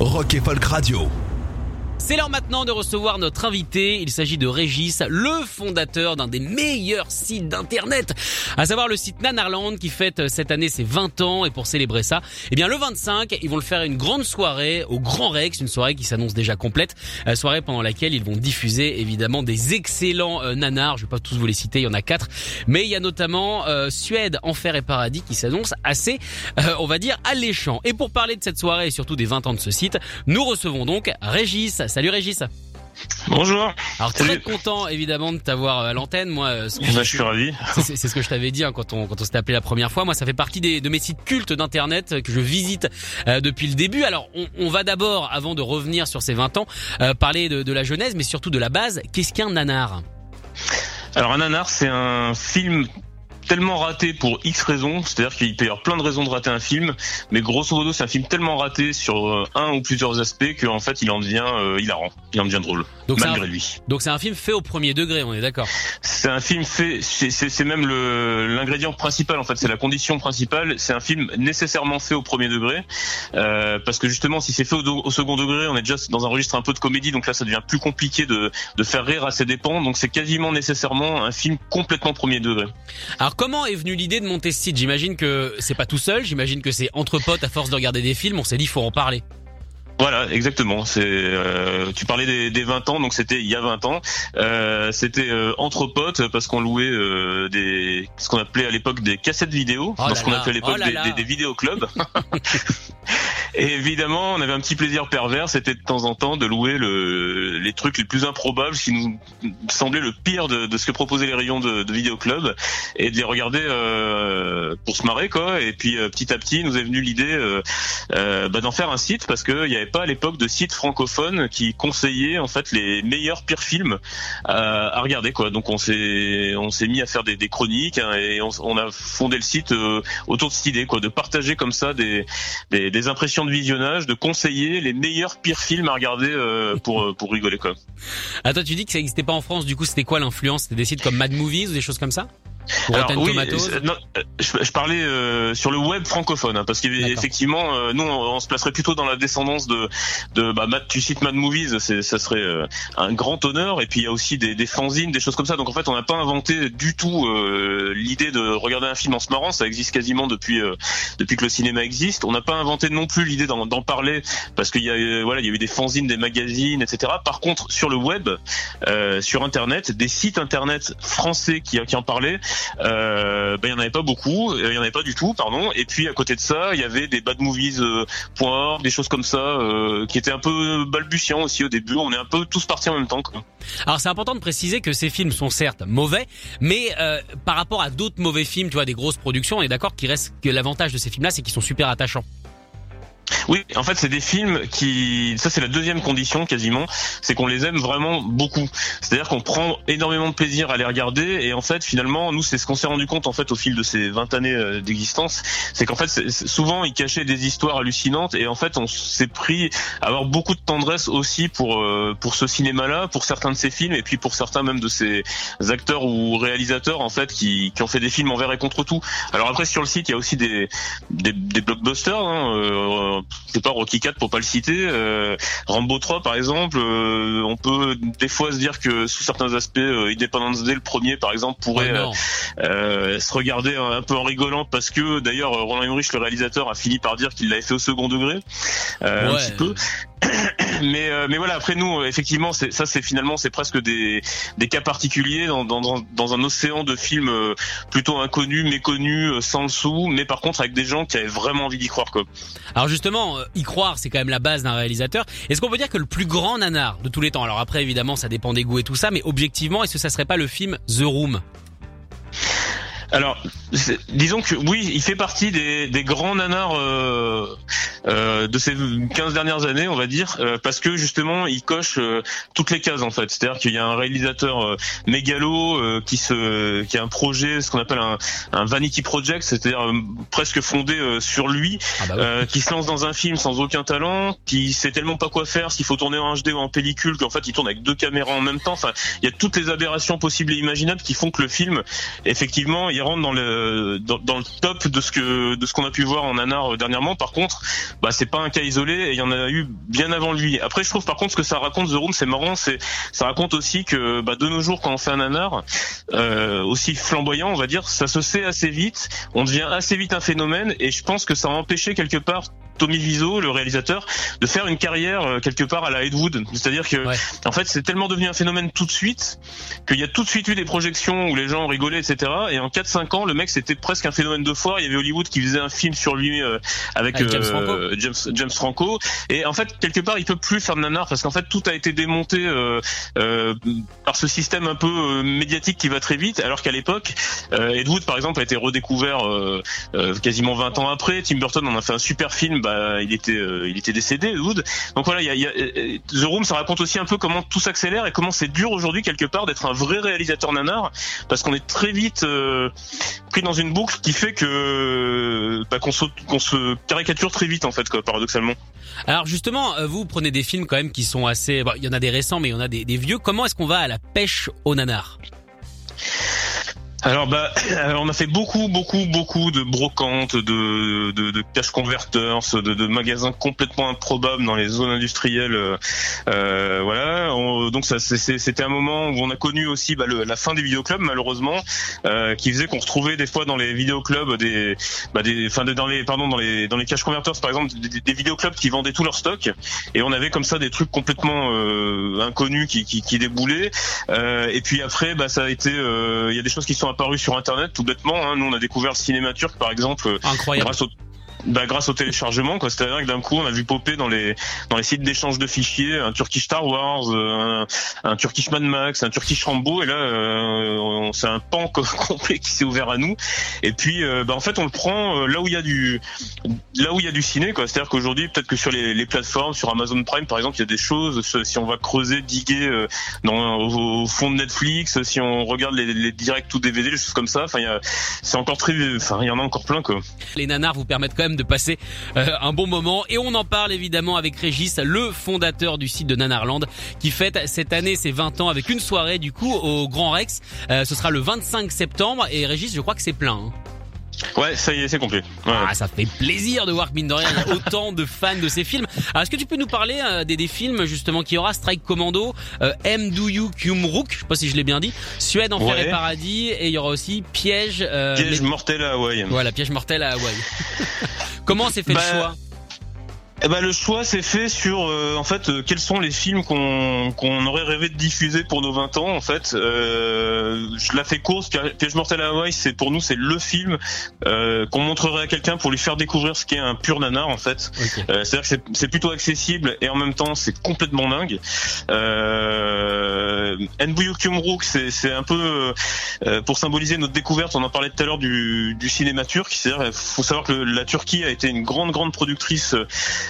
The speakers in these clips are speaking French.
Rock et Folk Radio. C'est l'heure maintenant de recevoir notre invité. Il s'agit de Régis, le fondateur d'un des meilleurs sites d'internet, à savoir le site Nanarland qui fête cette année ses 20 ans et pour célébrer ça, eh bien le 25, ils vont le faire une grande soirée au Grand Rex, une soirée qui s'annonce déjà complète, euh, soirée pendant laquelle ils vont diffuser évidemment des excellents euh, nanars, je vais pas tous vous les citer, il y en a quatre, mais il y a notamment euh, Suède, Enfer et Paradis qui s'annonce assez, euh, on va dire, alléchant. Et pour parler de cette soirée et surtout des 20 ans de ce site, nous recevons donc Régis. Salut Régis. Bonjour. Alors très Salut. content évidemment de t'avoir euh, à l'antenne. Moi, euh, ce que Bah, je- je suis ravi. c'est ce que je t'avais dit hein, quand on quand on s'était appelé la première fois. Moi, ça fait partie des, de mes sites cultes d'internet euh, que je visite euh, depuis le début. Alors, on, on va d'abord, avant de revenir sur ces 20 ans, euh, parler de, de la genèse, mais surtout de la base. Qu'est-ce qu'un nanar? Alors un nanar, c'est un film tellement raté pour X raisons, c'est-à-dire qu'il peut y avoir plein de raisons de rater un film, mais grosso modo c'est un film tellement raté sur euh, un ou plusieurs aspects qu'en fait il en devient euh, hilarant, il en devient drôle, Donc c'est malgré un, lui. donc c'est un film fait au premier degré. On est d'accord. C'est un film fait, c'est même l'ingrédient principal en fait, c'est la condition principale. C'est un film nécessairement fait au premier degré, euh, parce que justement si c'est fait au, au second degré, on est déjà dans un registre un peu de comédie, donc là ça devient plus compliqué de, de faire rire à ses dépens. Donc c'est quasiment nécessairement un film complètement premier degré. Alors, comment est venue l'idée de monter ce site? J'imagine que c'est pas tout seul. J'imagine que c'est entre potes à force de regarder des films. On s'est dit, faut en parler. Voilà, exactement. C'est euh, tu parlais des, des 20 ans, donc c'était il y a 20 ans. Euh, c'était euh, entre potes parce qu'on louait euh, des ce qu'on appelait à l'époque des cassettes vidéo, Oh dans ce qu'on appelait à l'époque oh des, des, des vidéoclubs. Et évidemment, on avait un petit plaisir pervers, c'était de temps en temps de louer le, les trucs les plus improbables, ce qui nous semblait le pire de, de ce que proposaient les rayons de, de vidéoclub, et de les regarder euh, pour se marrer quoi. Et puis euh, petit à petit, nous est venu l'idée euh, euh, bah, d'en faire un site parce qu'il n'y avait pas à l'époque de site francophone qui conseillait en fait les meilleurs pires films à, à regarder quoi. Donc on s'est on s'est mis à faire des, chroniques hein, et on, a fondé le site euh, autour de cette idée quoi, de partager comme ça des, des, impressions de visionnage, de conseiller les meilleurs pires films à regarder euh, pour euh, pour rigoler quoi. Ah, toi, tu dis que ça n'existait pas en France. Du coup, c'était quoi l'influence? C'était des sites comme Mad Movies ou des choses comme ça? Alors, oui, euh, non, je, je parlais euh, sur le web francophone, hein, parce qu'effectivement, euh, nous, on, on se placerait plutôt dans la descendance de, de bah, tu cites Mad Movies, ça serait euh, un grand honneur. Et puis il y a aussi des, des fanzines, des choses comme ça. Donc en fait, on n'a pas inventé du tout euh, l'idée de regarder un film en se marrant. Ça existe quasiment depuis euh, depuis que le cinéma existe. On n'a pas inventé non plus l'idée d'en, parler, parce qu'il y a voilà, il y a eu des fanzines, des magazines, etc. Par contre, sur le web, euh, sur Internet, des sites Internet français qui, qui en parlaient. Euh, ben, il y en avait pas beaucoup, euh, il y en avait pas du tout, pardon. Et puis à côté de ça, il y avait des badmovies.org, des choses comme ça, euh, qui étaient un peu balbutiants aussi au début. On est un peu tous partis en même temps. Quoi. Alors c'est important de préciser que ces films sont certes mauvais, mais euh, par rapport à d'autres mauvais films, tu vois, des grosses productions, on est d'accord qu'il reste que l'avantage de ces films-là, c'est qu'ils sont super attachants. Oui, en fait, c'est des films qui, ça c'est la deuxième condition quasiment, c'est qu'on les aime vraiment beaucoup. C'est-à-dire qu'on prend énormément de plaisir à les regarder et en fait, finalement, nous, c'est ce qu'on s'est rendu compte en fait au fil de ces 20 années euh, d'existence, c'est qu'en fait, souvent, ils cachaient des histoires hallucinantes et en fait, on s'est pris à avoir beaucoup de tendresse aussi pour euh, pour ce cinéma-là, pour certains de ces films et puis pour certains même de ces acteurs ou réalisateurs en fait qui qui ont fait des films envers et contre tout. Alors après, sur le site, il y a aussi des des, des blockbusters. Hein, euh, je sais pas Rocky 4 pour pas le citer, euh, Rambo 3 par exemple. euh, on peut des fois se dire que sous certains aspects, euh, Independence Day le premier par exemple pourrait non. euh, se regarder un, un peu en rigolant parce que d'ailleurs Roland Emmerich le réalisateur a fini par dire qu'il l'avait fait au second degré euh, un petit peu. Mais euh, mais voilà après nous effectivement c'est ça c'est finalement c'est presque des des cas particuliers dans dans dans, un océan de films euh, plutôt inconnus méconnus euh, sans le sou mais par contre avec des gens qui avaient vraiment envie d'y croire quoi. Alors justement, euh, y croire, c'est quand même la base d'un réalisateur. Est-ce qu'on peut dire que le plus grand nanar de tous les temps, alors après évidemment ça dépend des goûts et tout ça, mais objectivement, est-ce que ça serait pas le film The Room? Alors, disons que oui, il fait partie des, des grands nanars euh, euh, de ces 15 dernières années, on va dire, euh, parce que justement, il coche euh, toutes les cases en fait. C'est-à-dire qu'il y a un réalisateur euh, mégalo qui se, qui a un projet, ce qu'on appelle un, un, vanity project, c'est-à-dire presque fondé sur lui, ah bah qui se lance dans un film sans aucun talent, qui sait tellement pas quoi faire, s'il faut tourner en HD ou en pellicule, qu'en fait il tourne avec deux caméras en même temps. Enfin, il y a toutes les aberrations possibles et imaginables qui font que le film, effectivement, il rentre dans le dans, le top de ce que de ce qu'on a pu voir en nanar dernièrement. Par contre, bah c'est pas un cas isolé et il y en a eu bien avant lui. Après, je trouve par contre ce que ça raconte The Room, c'est marrant, c'est ça raconte aussi que bah, de nos jours, quand on fait un nanar euh, aussi flamboyant, on va dire, ça se sait assez vite, on devient assez vite un phénomène et je pense que ça a empêché quelque part Tommy Wiseau, le réalisateur, de faire une carrière euh, quelque part à la Ed Wood. C'est-à-dire que, en fait, c'est tellement devenu un phénomène tout de suite qu'il y a tout de suite eu des projections où les gens rigolaient, etc. Et en 4-5 ans, le mec, c'était presque un phénomène de foire. Il y avait Hollywood qui faisait un film sur lui euh, avec, James, euh, Franco. James, Franco. Et en fait, quelque part, il peut plus faire de nanar parce qu'en fait, tout a été démonté par ce système un peu médiatique qui va très vite. Alors qu'à l'époque, Ed Wood, par exemple, a été redécouvert quasiment 20 ans après. Tim Burton en a fait un super film bah, il était, euh, il était décédé, Wood. Donc voilà, il y a, euh, The Room, ça raconte aussi un peu comment tout s'accélère et comment c'est dur aujourd'hui quelque part d'être un vrai réalisateur nanar, parce qu'on est très vite euh, pris dans une boucle qui fait que bah, qu'on se, caricature très vite en fait, quoi, paradoxalement. Alors justement, vous prenez des films quand même qui sont assez, il y en a des récents, mais il y en a des, des vieux. Comment est-ce qu'on va à la pêche au nanar alors bah, on a fait beaucoup, beaucoup, beaucoup de brocantes, de, de, de cash converters, de, de, magasins complètement improbables dans les zones industrielles. Euh, euh voilà. donc ça, c'était un moment où on a connu aussi bah, le, la fin des vidéoclubs, malheureusement, euh, qui faisait qu'on retrouvait des fois dans les vidéoclubs des, bah, des, enfin dans les, pardon, dans les, dans les cash converters, par exemple, des, des vidéoclubs qui vendaient tout leur stock, et on avait comme ça des trucs complètement euh, inconnus qui, qui, qui déboulaient. Euh, et puis après, bah, ça a été, il y a des choses qui sont apparu sur internet tout bêtement. Hein. Nous on a découvert le cinéma turc par exemple Incroyable. grâce au bah, grâce au téléchargement quoi. C'est-à-dire que d'un coup on a vu popper dans les dans les sites d'échange de fichiers un Turkish Star Wars euh, un, Turkish Mad Max un Turkish Rambo et là euh, c'est un pan complet qui s'est ouvert à nous. Et puis euh, bah, en fait on le prend là où il y a du là où il y a du ciné quoi. C'est-à-dire qu'aujourd'hui peut-être que sur les, plateformes sur Amazon Prime par exemple il y a des choses si on va creuser diguer dans au, fond de Netflix si on regarde les, les directs ou DVD des choses comme ça enfin c'est encore très enfin il y en a encore plein quoi. Les nanars vous permettent quand même de passer euh, un bon moment. Et on en parle évidemment avec Régis, le fondateur du site de Nanarland, qui fête cette année ses 20 ans avec une soirée du coup au Grand Rex. Euh, ce sera le 25 septembre et Régis, je crois que c'est plein. Hein. Ouais, ça y est, c'est complet. Ah, ça fait plaisir de voir que mine de rien, il y a autant de fans de ces films. Alors, est-ce que tu peux nous parler euh, des, des, films justement qui aura Strike Commando, euh, M. Do You Kumruk, je sais pas si je l'ai bien dit, Suède, Enfer ouais. et Paradis, et il y aura aussi Piège. Euh, piège mortel à Hawaï. Voilà, Piège mortel à Hawaï. Comment s'est fait le bah, choix? Eh ben, le choix s'est fait sur euh, en fait euh, quels sont les films qu'on qu'on aurait rêvé de diffuser pour nos 20 ans en fait. Euh, je la fais course. Piège mortel à Hawaï, c'est pour nous c'est le film euh, qu'on montrerait à quelqu'un pour lui faire découvrir ce qu'est un pur nanar en fait. Euh, C'est-à-dire que c'est plutôt accessible et en même temps c'est complètement dingue. Euh, Kumruk, c'est un peu pour symboliser notre découverte. On en parlait tout à l'heure du, du cinéma turc. C'est-à-dire faut savoir que la Turquie a été une grande grande productrice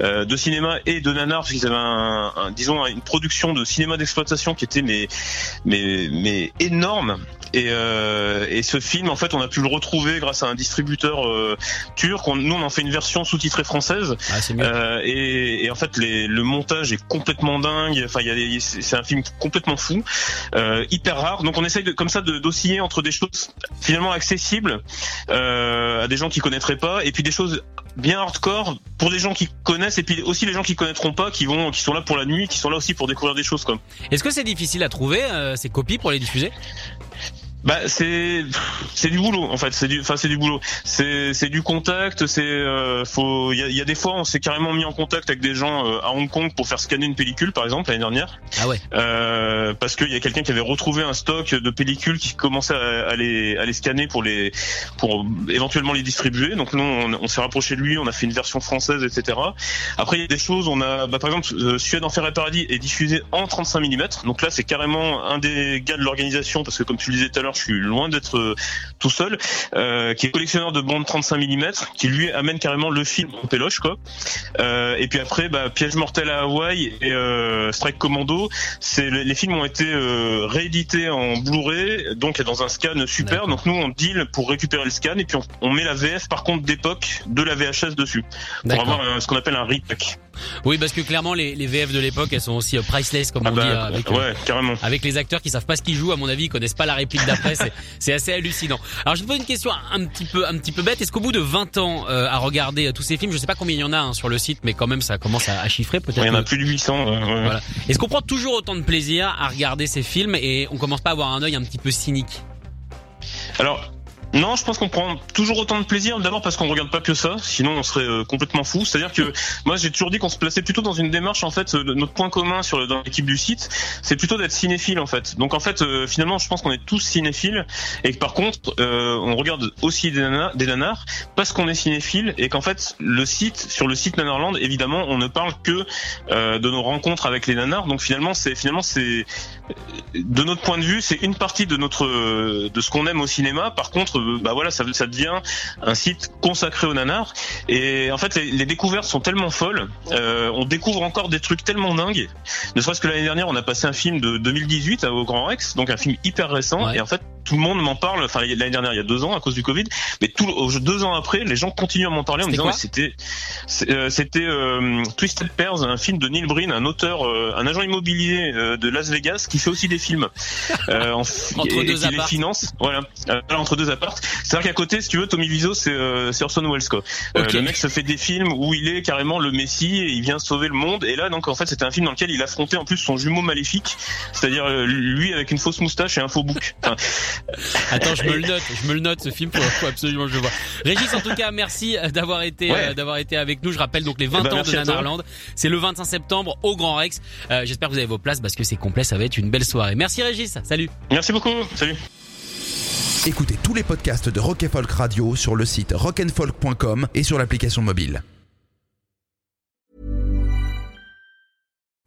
euh, de cinéma et de nanar, parce qu'ils avaient un, un, disons une production de cinéma d'exploitation qui était mais mais mais énorme. Et, euh, et ce film, en fait, on a pu le retrouver grâce à un distributeur euh, turc. On, nous, on en fait une version sous-titrée française. Ah, euh, et, et, en fait, les, le montage est complètement dingue. Enfin, il y a, c'est un film complètement fou, euh, hyper rare. Donc, on essaye de, comme ça d'osciller entre des choses finalement accessibles euh, à des gens qui connaîtraient pas, et puis des choses bien hardcore pour des gens qui connaissent et puis aussi les gens qui connaîtront pas qui vont qui sont là pour la nuit qui sont là aussi pour découvrir des choses comme est-ce que c'est difficile à trouver euh, ces copies pour les diffuser? Bah c'est c'est du boulot en fait. C'est du enfin c'est du boulot. C'est c'est du contact c'est euh, faut il y a, y a, des fois on s'est carrément mis en contact avec des gens euh, à Hong Kong pour faire scanner une pellicule par exemple l'année dernière. Ah ouais. Euh, parce qu'il y a quelqu'un qui avait retrouvé un stock de pellicules qui commençait à, à, les à les scanner pour les pour éventuellement les distribuer. Donc nous on, on s'est rapproché de lui on a fait une version française etc après il y a des choses on a bah, par exemple euh, Suède Enfer et Paradis est diffusé en 35 mm donc là c'est carrément un des gars de l'organisation parce que comme tu le disais tout à l'heure je suis loin d'être tout seul, qui est collectionneur de bandes 35 mm, qui lui amène carrément le film en péloche quoi. et puis après, bah, Piège mortel à Hawaï et Strike Commando, c'est les, films ont été réédités en Blu-ray, donc dans un scan super. Donc nous on deal pour récupérer le scan et puis on, met la VF par contre d'époque de la VHS dessus pour avoir ce qu'on appelle un repack. Oui, parce que clairement les, les VF de l'époque, elles sont aussi euh, priceless comme ah on dit bah, avec, ouais, carrément. avec les acteurs qui savent pas ce qu'ils jouent. À mon avis, ils connaissent pas la réplique d'après. c'est assez hallucinant. Alors je vous pose une question un petit peu un petit peu bête. Est-ce qu'au bout de 20 ans euh, à regarder euh, tous ces films, je sais pas combien il y en a hein, sur le site, mais quand même ça commence à, chiffrer peut-être. il y en a plus de 800. Voilà. Est-ce qu'on prend toujours autant de plaisir à regarder ces films et on commence pas à avoir un œil un petit peu cynique? Alors non, je pense qu'on prend toujours autant de plaisir. D'abord parce qu'on regarde pas que ça, sinon on serait euh, complètement fou. C'est-à-dire que moi j'ai toujours dit qu'on se plaçait plutôt dans une démarche en fait. Euh, notre point commun sur dans l'équipe du site, c'est plutôt d'être cinéphile en fait. Donc en fait, euh, finalement, je pense qu'on est tous cinéphiles et que par contre, on regarde aussi des nanars, parce qu'on est cinéphile et qu'en fait le site sur le site Nanarland, évidemment, on ne parle que de nos rencontres avec les nanars. Donc finalement, c'est finalement c'est de notre point de vue, c'est une partie de notre de ce qu'on aime au cinéma. Par contre euh, bah voilà, ça, ça devient un site consacré au nanar. Et en fait, les, découvertes sont tellement folles. Euh, on découvre encore des trucs tellement dingues. Ne serait-ce que l'année dernière, on a passé un film de 2018 au Grand Rex, donc un film hyper récent. Et en fait, tout le monde m'en parle. Enfin, l'année dernière, il y a deux ans, à cause du Covid, mais tout deux ans après, les gens continuent à m'en parler en me disant c'était euh, c'était euh, Twisted Pairs, un film de Neil Breen, un auteur, euh, un agent immobilier de Las Vegas qui fait aussi des films en, entre deux et, les finance. Voilà, entre deux apparts. C'est-à-dire qu'à côté, si tu veux, Tommy Wiseau, c'est Orson Welles quoi. le mec se fait des films où il est carrément le Messie et il vient sauver le monde. Et là, donc en fait, c'était un film dans lequel il affrontait en plus son jumeau maléfique, c'est-à-dire lui avec une fausse moustache et un faux bouc. Enfin, Attends, je me le note, je me le note ce film faut, absolument que je le vois. Régis, en tout cas, merci d'avoir été euh, d'avoir été avec nous. Je rappelle donc les 20 eh ben, ans de Nanarland. C'est le 25 septembre au Grand Rex. Euh, j'espère que vous avez vos places parce que c'est complet, ça va être une belle soirée. Merci Régis, salut. Merci beaucoup, salut. Écoutez tous les podcasts de Rock Folk Radio sur le site rockandfolk.com et sur l'application mobile.